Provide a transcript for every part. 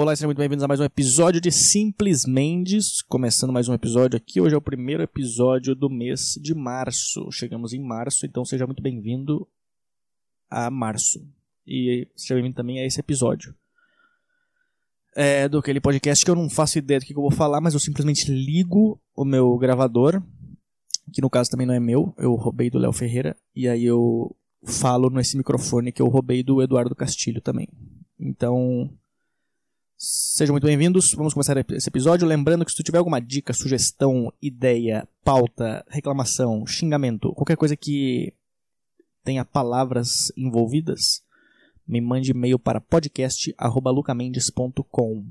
Olá, sejam muito bem-vindos a mais um episódio de Simples Mendes. Começando mais um episódio aqui. Hoje é o primeiro episódio do mês de março. Chegamos em março, então seja muito bem-vindo a março. E seja bem-vindo também a esse episódio. É do aquele podcast que eu não faço ideia do que eu vou falar, mas eu simplesmente ligo o meu gravador, que no caso também não é meu, eu roubei do Léo Ferreira, e aí eu falo nesse microfone que eu roubei do Eduardo Castilho também. Então, Sejam muito bem-vindos. Vamos começar esse episódio. Lembrando que se tu tiver alguma dica, sugestão, ideia, pauta, reclamação, xingamento, qualquer coisa que tenha palavras envolvidas, me mande e-mail para podcast@lucamendes.com.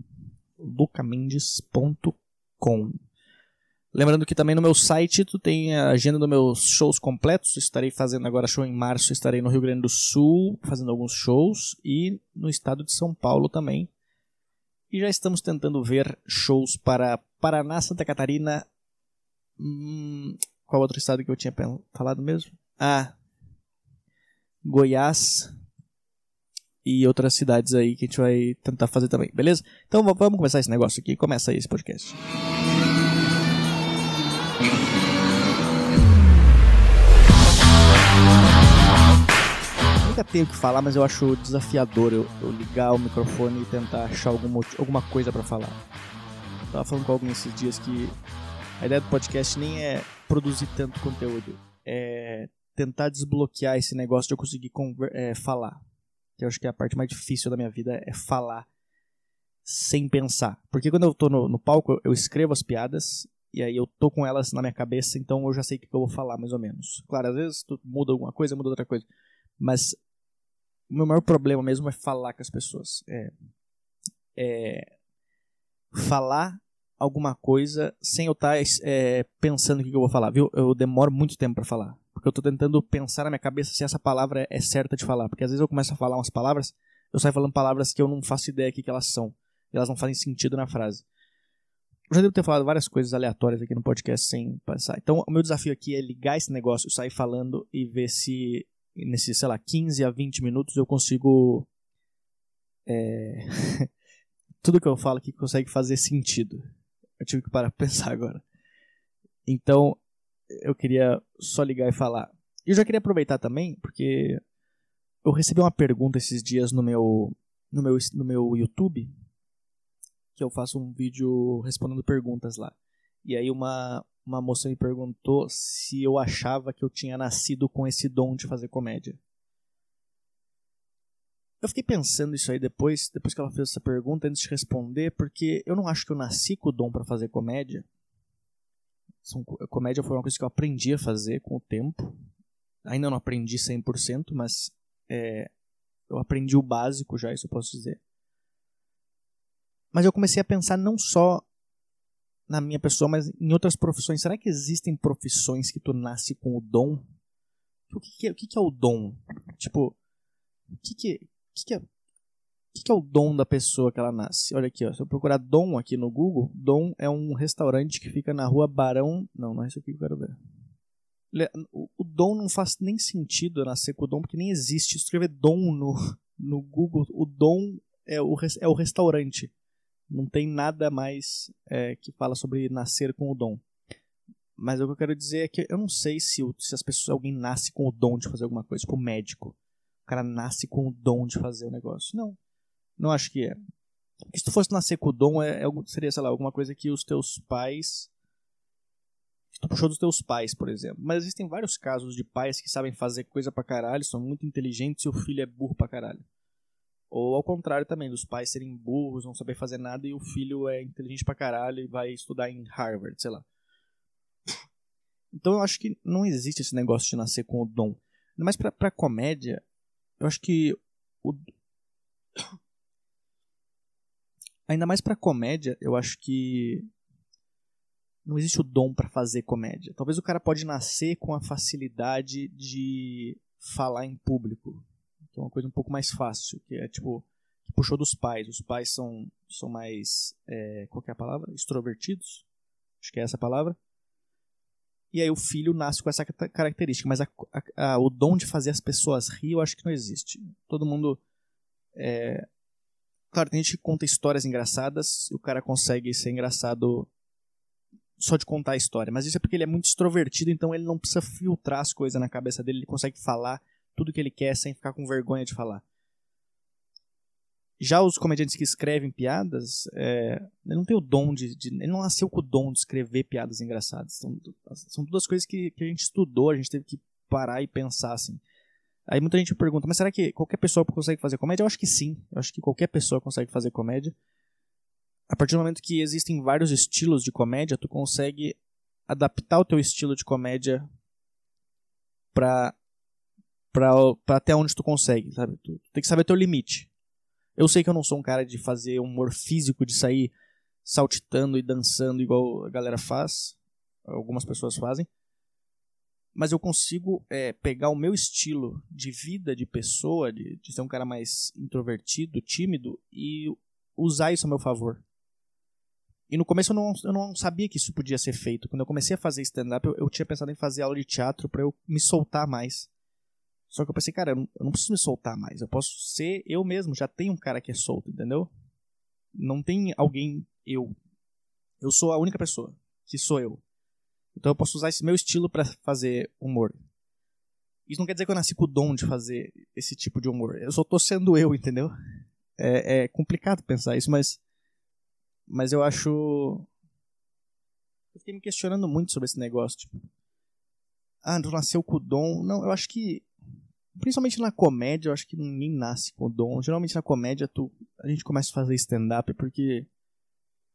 lucamendes.com. Lembrando que também no meu site tu tem a agenda dos meus shows completos. Estarei fazendo agora show em março, estarei no Rio Grande do Sul fazendo alguns shows e no estado de São Paulo também e já estamos tentando ver shows para Paraná, Santa Catarina. Hum, qual outro estado que eu tinha falado mesmo? Ah, Goiás e outras cidades aí que a gente vai tentar fazer também, beleza? Então vamos começar esse negócio aqui. Começa aí esse podcast. Nunca tenho o que falar, mas eu acho desafiador eu, eu ligar o microfone e tentar achar algum, alguma coisa para falar. Eu tava falando com alguém esses dias que a ideia do podcast nem é produzir tanto conteúdo, é tentar desbloquear esse negócio de eu conseguir é, falar. Que eu acho que é a parte mais difícil da minha vida é falar sem pensar. Porque quando eu tô no, no palco, eu escrevo as piadas e aí eu tô com elas na minha cabeça, então eu já sei o que eu vou falar, mais ou menos. Claro, às vezes muda alguma coisa, muda outra coisa. Mas o meu maior problema mesmo é falar com as pessoas. É, é falar alguma coisa sem eu estar tá, é, pensando o que eu vou falar, viu? Eu demoro muito tempo para falar. Porque eu tô tentando pensar na minha cabeça se essa palavra é certa de falar. Porque às vezes eu começo a falar umas palavras, eu saio falando palavras que eu não faço ideia que, que elas são. E elas não fazem sentido na frase. Eu já devo ter falado várias coisas aleatórias aqui no podcast sem pensar. Então, o meu desafio aqui é ligar esse negócio, sair falando e ver se nesses, sei lá, 15 a 20 minutos eu consigo. É, tudo que eu falo aqui consegue fazer sentido. Eu tive que parar pra pensar agora. Então, eu queria só ligar e falar. E eu já queria aproveitar também, porque eu recebi uma pergunta esses dias no meu, no meu, no meu YouTube, que eu faço um vídeo respondendo perguntas lá. E aí uma, uma moça me perguntou se eu achava que eu tinha nascido com esse dom de fazer comédia. Eu fiquei pensando isso aí depois, depois que ela fez essa pergunta, antes de responder, porque eu não acho que eu nasci com o dom para fazer comédia. Comédia foi uma coisa que eu aprendi a fazer com o tempo. Ainda não aprendi 100%, mas é, eu aprendi o básico já, isso eu posso dizer. Mas eu comecei a pensar não só na minha pessoa, mas em outras profissões. Será que existem profissões que tu nasce com o dom? O que, que, é, o que, que é o dom? Tipo, o que, que, que, que é o que, que é o dom da pessoa que ela nasce? Olha aqui, ó, se eu procurar dom aqui no Google, dom é um restaurante que fica na rua Barão. Não, não é isso aqui que eu quero ver. O, o dom não faz nem sentido nascer com o dom, porque nem existe. Escrever dom no, no Google, o dom é o, é o restaurante. Não tem nada mais é, que fala sobre nascer com o dom. Mas o que eu quero dizer é que eu não sei se, se as pessoas, alguém nasce com o dom de fazer alguma coisa, tipo médico. O cara nasce com o dom de fazer o negócio. Não. Não acho que é. Porque se tu fosse nascer com o dom, é, é, seria, sei lá, alguma coisa que os teus pais. Que tu puxou dos teus pais, por exemplo. Mas existem vários casos de pais que sabem fazer coisa pra caralho, são muito inteligentes e o filho é burro pra caralho. Ou ao contrário também, dos pais serem burros, não saber fazer nada e o filho é inteligente pra caralho e vai estudar em Harvard, sei lá. Então eu acho que não existe esse negócio de nascer com o dom. Mas pra, pra comédia, eu acho que o... Ainda mais pra comédia, eu acho que não existe o dom para fazer comédia. Talvez o cara pode nascer com a facilidade de falar em público, que é uma coisa um pouco mais fácil, que é tipo, que puxou dos pais. Os pais são, são mais, é, qual é a palavra? Extrovertidos, acho que é essa a palavra. E aí o filho nasce com essa característica, mas a, a, a, o dom de fazer as pessoas rir eu acho que não existe. Todo mundo é, Claro, tem gente que conta histórias engraçadas e o cara consegue ser engraçado só de contar a história. Mas isso é porque ele é muito extrovertido, então ele não precisa filtrar as coisas na cabeça dele, ele consegue falar tudo que ele quer sem ficar com vergonha de falar. Já os comediantes que escrevem piadas, é, ele não tem o dom de, de, Ele não nasceu com o dom de escrever piadas engraçadas. São, são todas coisas que, que a gente estudou, a gente teve que parar e pensar assim. Aí muita gente pergunta, mas será que qualquer pessoa consegue fazer comédia? Eu acho que sim. Eu acho que qualquer pessoa consegue fazer comédia. A partir do momento que existem vários estilos de comédia, tu consegue adaptar o teu estilo de comédia pra, pra, pra até onde tu consegue, sabe? Tu, tu tem que saber teu limite. Eu sei que eu não sou um cara de fazer humor físico, de sair saltitando e dançando igual a galera faz. Algumas pessoas fazem. Mas eu consigo é, pegar o meu estilo de vida, de pessoa, de, de ser um cara mais introvertido, tímido, e usar isso a meu favor. E no começo eu não, eu não sabia que isso podia ser feito. Quando eu comecei a fazer stand-up, eu, eu, tinha pensado em fazer aula de teatro para eu me soltar mais. Só que eu pensei, cara, eu não, não, preciso me soltar mais. Eu posso ser eu mesmo. Já tem um cara que é solto, entendeu? Não tem alguém eu. Eu sou a única pessoa que sou eu. Então eu posso usar esse meu estilo para fazer humor. Isso não quer dizer que eu nasci com o dom de fazer esse tipo de humor. Eu só tô sendo eu, entendeu? É, é complicado pensar isso, mas mas eu acho. Eu fiquei me questionando muito sobre esse negócio. Tipo, ah, tu nasceu com o dom. Não, eu acho que. Principalmente na comédia, eu acho que ninguém nasce com o dom. Geralmente na comédia tu, a gente começa a fazer stand-up porque.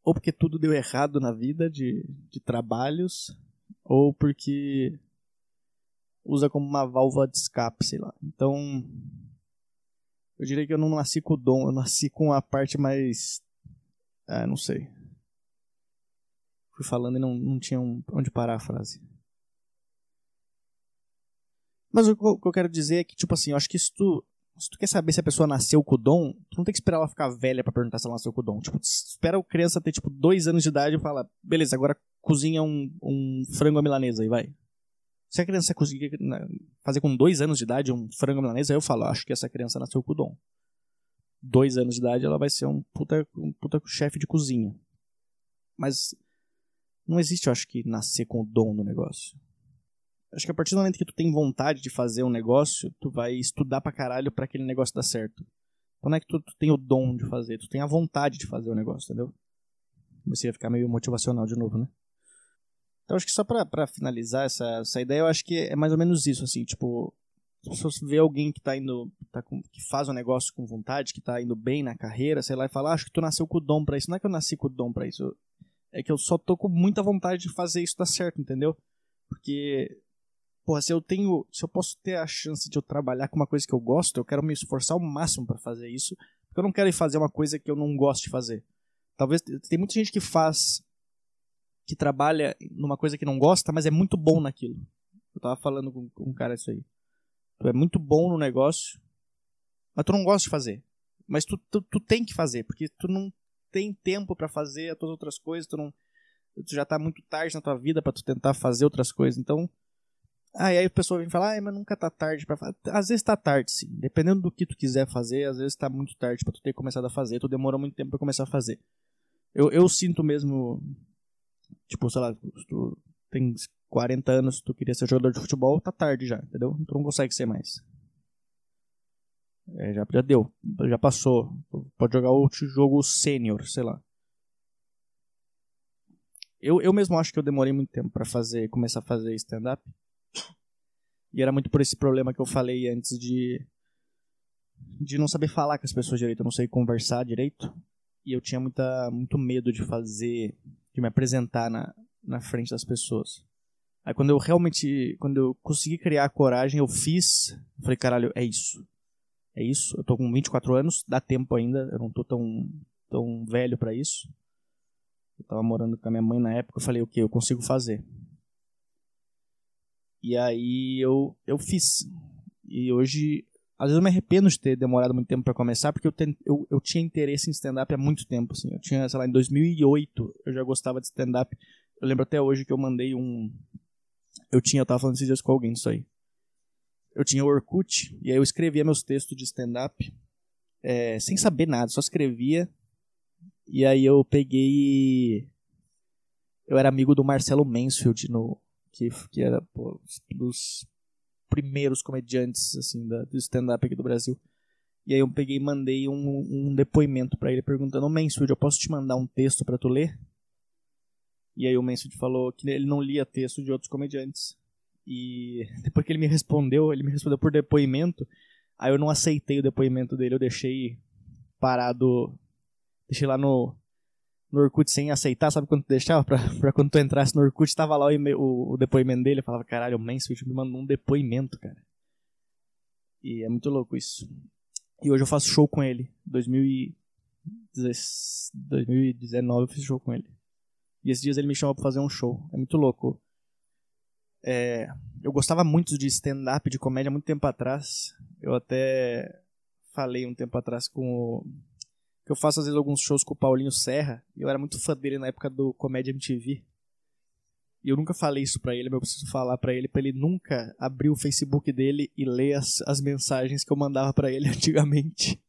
Ou porque tudo deu errado na vida de, de trabalhos, ou porque usa como uma válvula de escape, sei lá. Então, eu diria que eu não nasci com o dom, eu nasci com a parte mais ah, não sei. Fui falando e não, não tinha um, onde parar a frase. Mas o que eu quero dizer é que, tipo assim, eu acho que se tu, se tu quer saber se a pessoa nasceu com o dom, tu não tem que esperar ela ficar velha para perguntar se ela nasceu com o dom. Tipo, espera a criança ter, tipo, dois anos de idade e fala, beleza, agora cozinha um, um frango à milanesa e vai. Se a criança conseguir né, fazer com dois anos de idade um frango à milanesa, eu falo, acho que essa criança nasceu com o dom dois anos de idade, ela vai ser um puta, um puta chefe de cozinha. Mas não existe, eu acho que, nascer com o dom no negócio. Acho que a partir do momento que tu tem vontade de fazer um negócio, tu vai estudar pra caralho pra aquele negócio dar certo. Então não é que tu, tu tem o dom de fazer, tu tem a vontade de fazer o negócio, entendeu? Você ia ficar meio motivacional de novo, né? Então acho que só pra, pra finalizar essa, essa ideia, eu acho que é mais ou menos isso, assim, tipo, as pessoas vê alguém que tá indo, tá com, que faz um negócio com vontade, que tá indo bem na carreira, sei lá, e fala, ah, acho que tu nasceu com o dom para isso. Não é que eu nasci com o dom para isso, é que eu só tô com muita vontade de fazer isso dar certo, entendeu? Porque, porra, se eu tenho, se eu posso ter a chance de eu trabalhar com uma coisa que eu gosto, eu quero me esforçar ao máximo para fazer isso, porque eu não quero ir fazer uma coisa que eu não gosto de fazer. Talvez, tem muita gente que faz, que trabalha numa coisa que não gosta, mas é muito bom naquilo. Eu tava falando com, com um cara isso aí. Tu é muito bom no negócio, mas tu não gosta de fazer. Mas tu, tu, tu tem que fazer, porque tu não tem tempo para fazer as outras coisas, tu não tu já tá muito tarde na tua vida para tu tentar fazer outras coisas. Então, aí, aí a pessoa vem falar, mas nunca tá tarde para fazer. Às vezes tá tarde, sim. Dependendo do que tu quiser fazer, às vezes tá muito tarde para tu ter começado a fazer, tu demorou muito tempo para começar a fazer. Eu, eu sinto mesmo tipo, sei lá, tu tem 40 anos, tu queria ser jogador de futebol, tá tarde já, entendeu? Tu não consegue ser mais. É, já, já deu, já passou. Pode jogar outro jogo sênior, sei lá. Eu, eu mesmo acho que eu demorei muito tempo para fazer, começar a fazer stand-up. E era muito por esse problema que eu falei antes de de não saber falar com as pessoas direito, eu não sei conversar direito. E eu tinha muita, muito medo de fazer, de me apresentar na, na frente das pessoas. Aí quando eu realmente, quando eu consegui criar a coragem, eu fiz, eu falei, caralho, é isso. É isso, eu tô com 24 anos, dá tempo ainda, eu não tô tão, tão velho para isso. Eu tava morando com a minha mãe na época, eu falei, o que, eu consigo fazer. E aí eu, eu fiz. E hoje, às vezes eu me arrependo de ter demorado muito tempo para começar, porque eu, ten, eu, eu tinha interesse em stand-up há muito tempo, assim. Eu tinha, sei lá, em 2008 eu já gostava de stand-up. Eu lembro até hoje que eu mandei um, eu tinha, eu tava falando esses dias com alguém disso aí. Eu tinha o Orkut, e aí eu escrevia meus textos de stand-up. é, sem saber nada, só escrevia. E aí eu peguei. Eu era amigo do Marcelo Mansfield, no, que, que era pô, dos primeiros comediantes assim da, do stand-up aqui do Brasil. E aí eu peguei e mandei um, um depoimento para ele perguntando: Mansfield, eu posso te mandar um texto para tu ler? E aí o Mansfield falou que ele não lia texto de outros comediantes. E depois que ele me respondeu, ele me respondeu por depoimento. Aí eu não aceitei o depoimento dele, eu deixei parado. Deixei lá no, no Orkut sem aceitar, sabe quando tu deixava? Pra, pra quando tu entrasse no Orkut, tava lá o, o, o depoimento dele. Eu falava, caralho, o Mansfield me mandou um depoimento, cara. E é muito louco isso. E hoje eu faço show com ele. 2019 eu fiz show com ele. E esses dias ele me chamou pra fazer um show. É muito louco. É, eu gostava muito de stand-up, de comédia, muito tempo atrás. Eu até falei um tempo atrás com o... que eu faço às vezes alguns shows com o Paulinho Serra. E eu era muito fã dele na época do Comédia MTV. E eu nunca falei isso pra ele, mas eu preciso falar pra ele, pra ele nunca abrir o Facebook dele e ler as, as mensagens que eu mandava pra ele antigamente.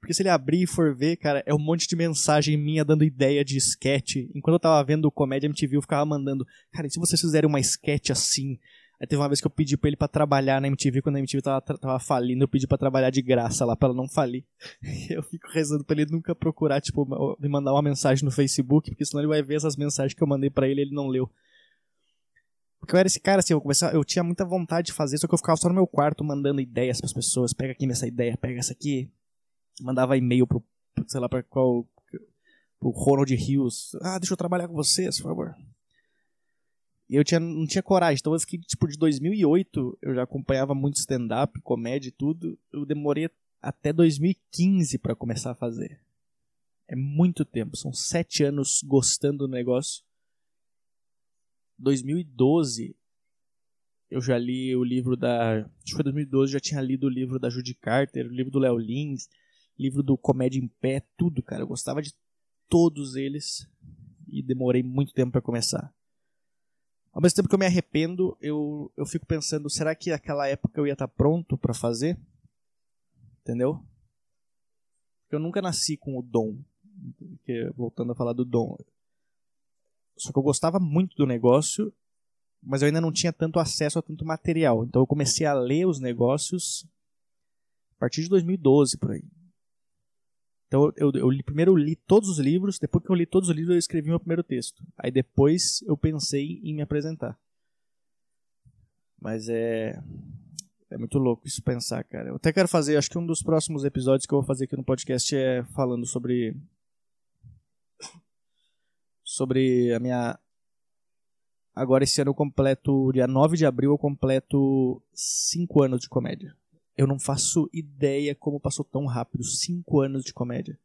Porque se ele abrir e for ver, cara, é um monte de mensagem minha dando ideia de sketch. Enquanto eu tava vendo o Comédia MTV, eu ficava mandando, cara, e se vocês fizerem uma sketch assim? Aí teve uma vez que eu pedi pra ele pra trabalhar na MTV, quando a MTV tava, tava falindo, eu pedi pra trabalhar de graça lá, pra ela não falir. Eu fico rezando pra ele nunca procurar, tipo, me mandar uma mensagem no Facebook, porque senão ele vai ver essas mensagens que eu mandei pra ele e ele não leu. Porque eu era esse cara, assim, eu, começava, eu tinha muita vontade de fazer, só que eu ficava só no meu quarto mandando ideias pras pessoas. Pega aqui nessa ideia, pega essa aqui. Mandava e-mail pro, sei lá, pra qual. pro Ronald Hills. Ah, deixa eu trabalhar com vocês, por favor. E eu tinha, não tinha coragem. Então fiquei, tipo, de 2008, eu já acompanhava muito stand-up, comédia e tudo. Eu demorei até 2015 para começar a fazer. É muito tempo. São sete anos gostando do negócio. 2012, eu já li o livro da. Acho que foi 2012, já tinha lido o livro da Judy Carter, o livro do Léo Lins, livro do Comédia em Pé, tudo, cara. Eu gostava de todos eles e demorei muito tempo para começar. Ao mesmo tempo que eu me arrependo, eu, eu fico pensando, será que naquela época eu ia estar pronto para fazer? Entendeu? Porque eu nunca nasci com o dom. Porque, voltando a falar do dom. Só que eu gostava muito do negócio, mas eu ainda não tinha tanto acesso a tanto material. Então eu comecei a ler os negócios a partir de 2012 por aí. Então eu, eu, primeiro li todos os livros, depois que eu li todos os livros eu escrevi meu primeiro texto. Aí depois eu pensei em me apresentar. Mas é é muito louco isso pensar, cara. Eu até quero fazer, acho que um dos próximos episódios que eu vou fazer aqui no podcast é falando sobre sobre a minha agora esse ano eu completo dia 9 de abril eu completo 5 anos de comédia. Eu não faço ideia como passou tão rápido. Cinco anos de comédia.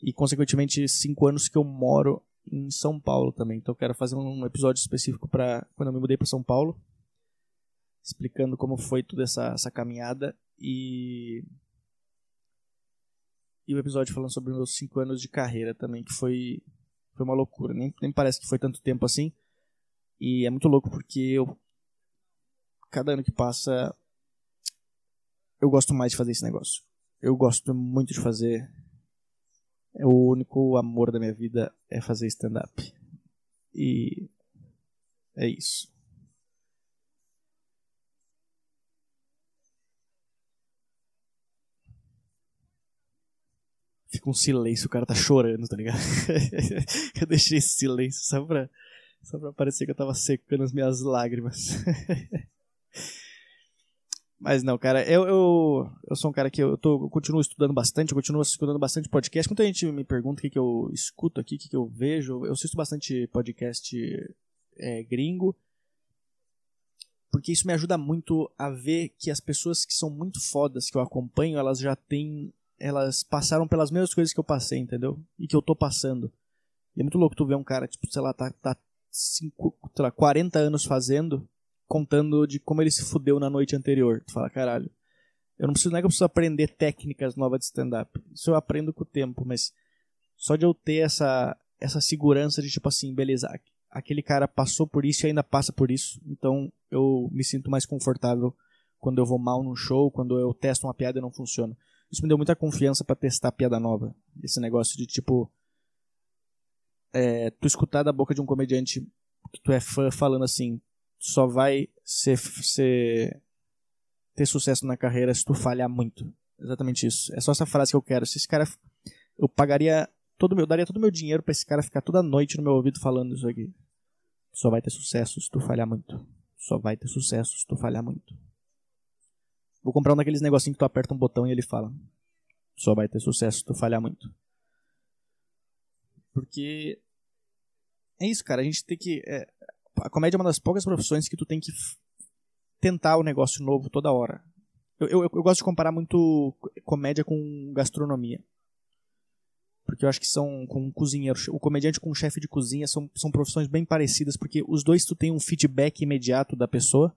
E, consequentemente, cinco anos que eu moro em São Paulo também. Então, eu quero fazer um episódio específico para quando eu me mudei para São Paulo. Explicando como foi toda essa, essa caminhada. E. E o um episódio falando sobre meus cinco anos de carreira também, que foi, foi uma loucura. Nem, nem parece que foi tanto tempo assim. E é muito louco porque eu. Cada ano que passa, eu gosto mais de fazer esse negócio. Eu gosto muito de fazer. É o único amor da minha vida é fazer stand-up. E é isso. Fica um silêncio, o cara tá chorando, tá ligado? eu deixei esse silêncio só pra, só pra parecer que eu tava secando as minhas lágrimas. Mas não, cara, eu, eu, eu sou um cara que eu, tô, eu continuo estudando bastante, eu continuo escutando bastante podcast. Muita gente me pergunta o que, que eu escuto aqui, o que, que eu vejo. Eu assisto bastante podcast é, gringo, porque isso me ajuda muito a ver que as pessoas que são muito fodas que eu acompanho, elas já têm. Elas passaram pelas mesmas coisas que eu passei, entendeu? E que eu tô passando. E é muito louco tu ver um cara, tipo, sei lá, tá, tá cinco, sei lá, 40 anos fazendo contando de como ele se fudeu na noite anterior. Tu fala, caralho. Eu não preciso, não é que eu preciso aprender técnicas novas de stand-up. Isso eu aprendo com o tempo, mas só de eu ter essa, essa segurança de tipo assim, beleza, aquele cara passou por isso e ainda passa por isso, então eu me sinto mais confortável quando eu vou mal num show, quando eu testo uma piada e não funciona. Isso me deu muita confiança para testar piada nova. Esse negócio de tipo. É, tu escutar da boca de um comediante que tu é fã falando assim, só vai ser, ser ter sucesso na carreira se tu falhar muito. Exatamente isso. É só essa frase que eu quero. Se esse cara. Eu pagaria todo meu. daria todo o meu dinheiro para esse cara ficar toda noite no meu ouvido falando isso aqui. Só vai ter sucesso se tu falhar muito. Só vai ter sucesso se tu falhar muito. Vou comprar um daqueles negocinhos que tu aperta um botão e ele fala. Só vai ter sucesso se tu falhar muito. Porque. É isso, cara. A gente tem que. É... a comédia é uma das poucas profissões que tu tem que tentar o um negócio novo toda hora. Eu, eu, eu, gosto de comparar muito comédia com gastronomia. Porque eu acho que são com um cozinheiro. O comediante com um chefe de cozinha são, são profissões bem parecidas, porque os dois tu tem um feedback imediato da pessoa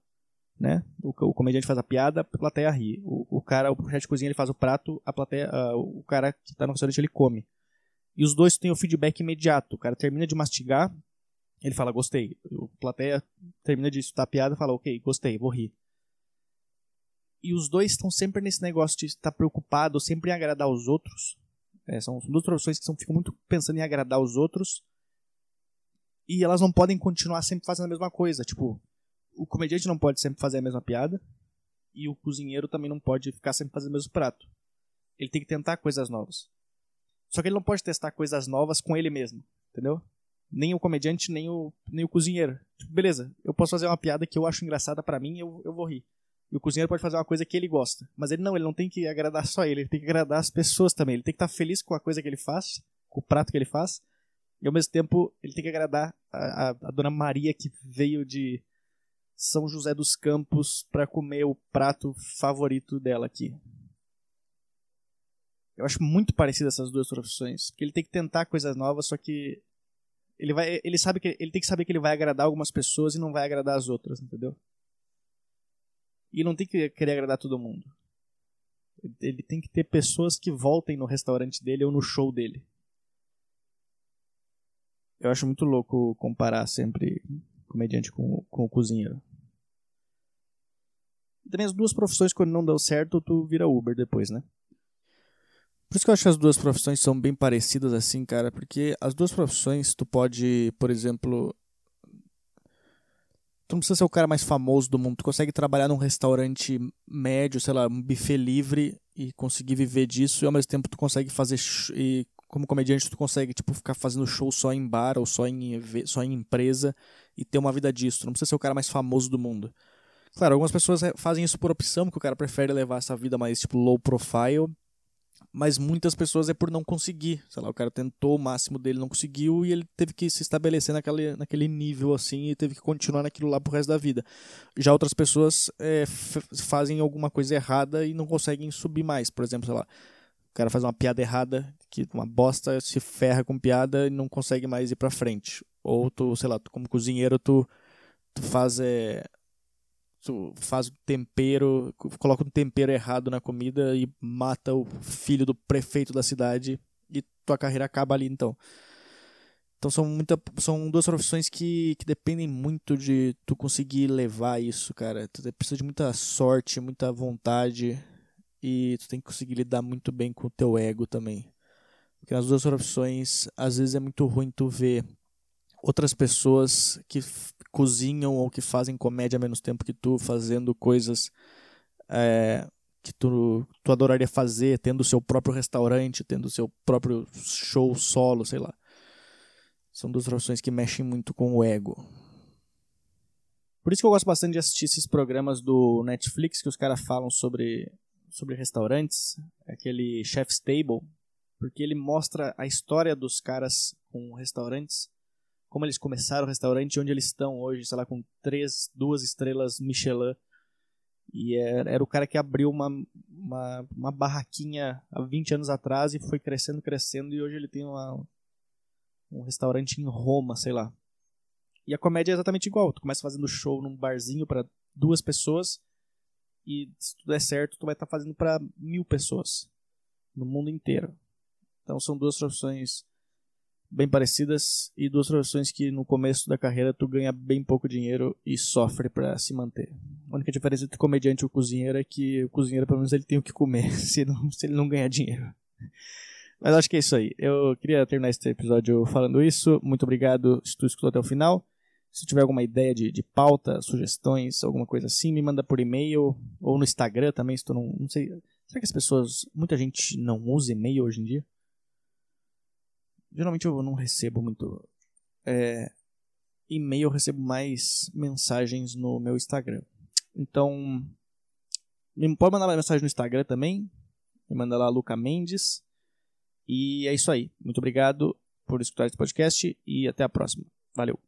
né? O, o, comediante faz a piada, a plateia ri. O, o cara, o chefe de cozinha, ele faz o prato, a plateia, uh, o cara que está no restaurante, ele come. E os dois têm o feedback imediato. O cara termina de mastigar, ele fala, gostei. O plateia termina de escutar a piada e fala, ok, gostei, vou rir. E os dois estão sempre nesse negócio de estar preocupado, sempre em agradar os outros. É, são, são duas profissões que são, ficam muito pensando em agradar os outros. E elas não podem continuar sempre fazendo a mesma coisa. Tipo, o comediante não pode sempre fazer a mesma piada e o cozinheiro também não pode ficar sempre fazendo o mesmo prato. Ele tem que tentar coisas novas. Só que ele não pode testar coisas novas com ele mesmo, entendeu? Nem o comediante, nem o, nem o cozinheiro. Tipo, beleza, eu posso fazer uma piada que eu acho engraçada para mim, eu, eu vou rir. E o cozinheiro pode fazer uma coisa que ele gosta. Mas ele não, ele não tem que agradar só ele, ele tem que agradar as pessoas também. Ele tem que estar feliz com a coisa que ele faz, com o prato que ele faz. E ao mesmo tempo, ele tem que agradar a, a, a dona Maria que veio de são José dos Campos para comer o prato favorito dela aqui. Eu acho muito parecido essas duas profissões, porque ele tem que tentar coisas novas, só que ele vai, ele sabe que ele tem que saber que ele vai agradar algumas pessoas e não vai agradar as outras, entendeu? E não tem que querer agradar todo mundo. Ele tem que ter pessoas que voltem no restaurante dele ou no show dele. Eu acho muito louco comparar sempre comediante com, com o cozinheiro. Também as duas profissões, quando não deu certo, tu vira Uber depois, né? Por isso que eu acho que as duas profissões são bem parecidas assim, cara, porque as duas profissões tu pode, por exemplo, tu não precisa ser o cara mais famoso do mundo, tu consegue trabalhar num restaurante médio, sei lá, um buffet livre e conseguir viver disso e ao mesmo tempo tu consegue fazer e como comediante tu consegue tipo ficar fazendo show só em bar ou só em só em empresa e ter uma vida disso. Tu não precisa ser o cara mais famoso do mundo. Claro, algumas pessoas fazem isso por opção, porque o cara prefere levar essa vida mais tipo low profile, mas muitas pessoas é por não conseguir. Sei lá, o cara tentou o máximo dele, não conseguiu e ele teve que se estabelecer naquele, naquele nível assim e teve que continuar naquilo lá pro resto da vida. Já outras pessoas é, fazem alguma coisa errada e não conseguem subir mais. Por exemplo, sei lá, o cara faz uma piada errada, que uma bosta se ferra com piada e não consegue mais ir pra frente. Ou tu, sei lá, tu, como cozinheiro, tu, tu faz. É, tu faz tempero, coloca um tempero errado na comida e mata o filho do prefeito da cidade e tua carreira acaba ali então. Então são, muita, são duas profissões que, que dependem muito de tu conseguir levar isso, cara. Tu precisa de muita sorte, muita vontade e tu tem que conseguir lidar muito bem com o teu ego também. Porque nas duas profissões, às vezes é muito ruim tu ver outras pessoas que cozinham ou que fazem comédia menos tempo que tu, fazendo coisas é, que tu, tu adoraria fazer, tendo o seu próprio restaurante, tendo o seu próprio show solo, sei lá. São duas profissões que mexem muito com o ego. Por isso que eu gosto bastante de assistir esses programas do Netflix que os caras falam sobre, sobre restaurantes. Aquele Chef's Table. Porque ele mostra a história dos caras com restaurantes como eles começaram o restaurante, onde eles estão hoje, sei lá, com três, duas estrelas Michelin. E era, era o cara que abriu uma, uma, uma barraquinha há 20 anos atrás e foi crescendo, crescendo, e hoje ele tem uma, um restaurante em Roma, sei lá. E a comédia é exatamente igual. Tu começa fazendo show num barzinho para duas pessoas e se tudo der certo, tu vai estar tá fazendo para mil pessoas no mundo inteiro. Então são duas profissões bem parecidas e duas profissões que no começo da carreira tu ganha bem pouco dinheiro e sofre para se manter. A única diferença entre o comediante e o cozinheiro é que o cozinheiro pelo menos ele tem o que comer, se, não, se ele não ganhar dinheiro. Mas acho que é isso aí. Eu queria terminar esse episódio falando isso. Muito obrigado se tu escutou até o final. Se tiver alguma ideia de, de pauta, sugestões, alguma coisa assim, me manda por e-mail ou no Instagram também, se tu não, não sei. Será que as pessoas, muita gente não usa e-mail hoje em dia? Geralmente eu não recebo muito é, e-mail, eu recebo mais mensagens no meu Instagram. Então, pode mandar uma mensagem no Instagram também. Me manda lá Luca Mendes. E é isso aí. Muito obrigado por escutar esse podcast e até a próxima. Valeu.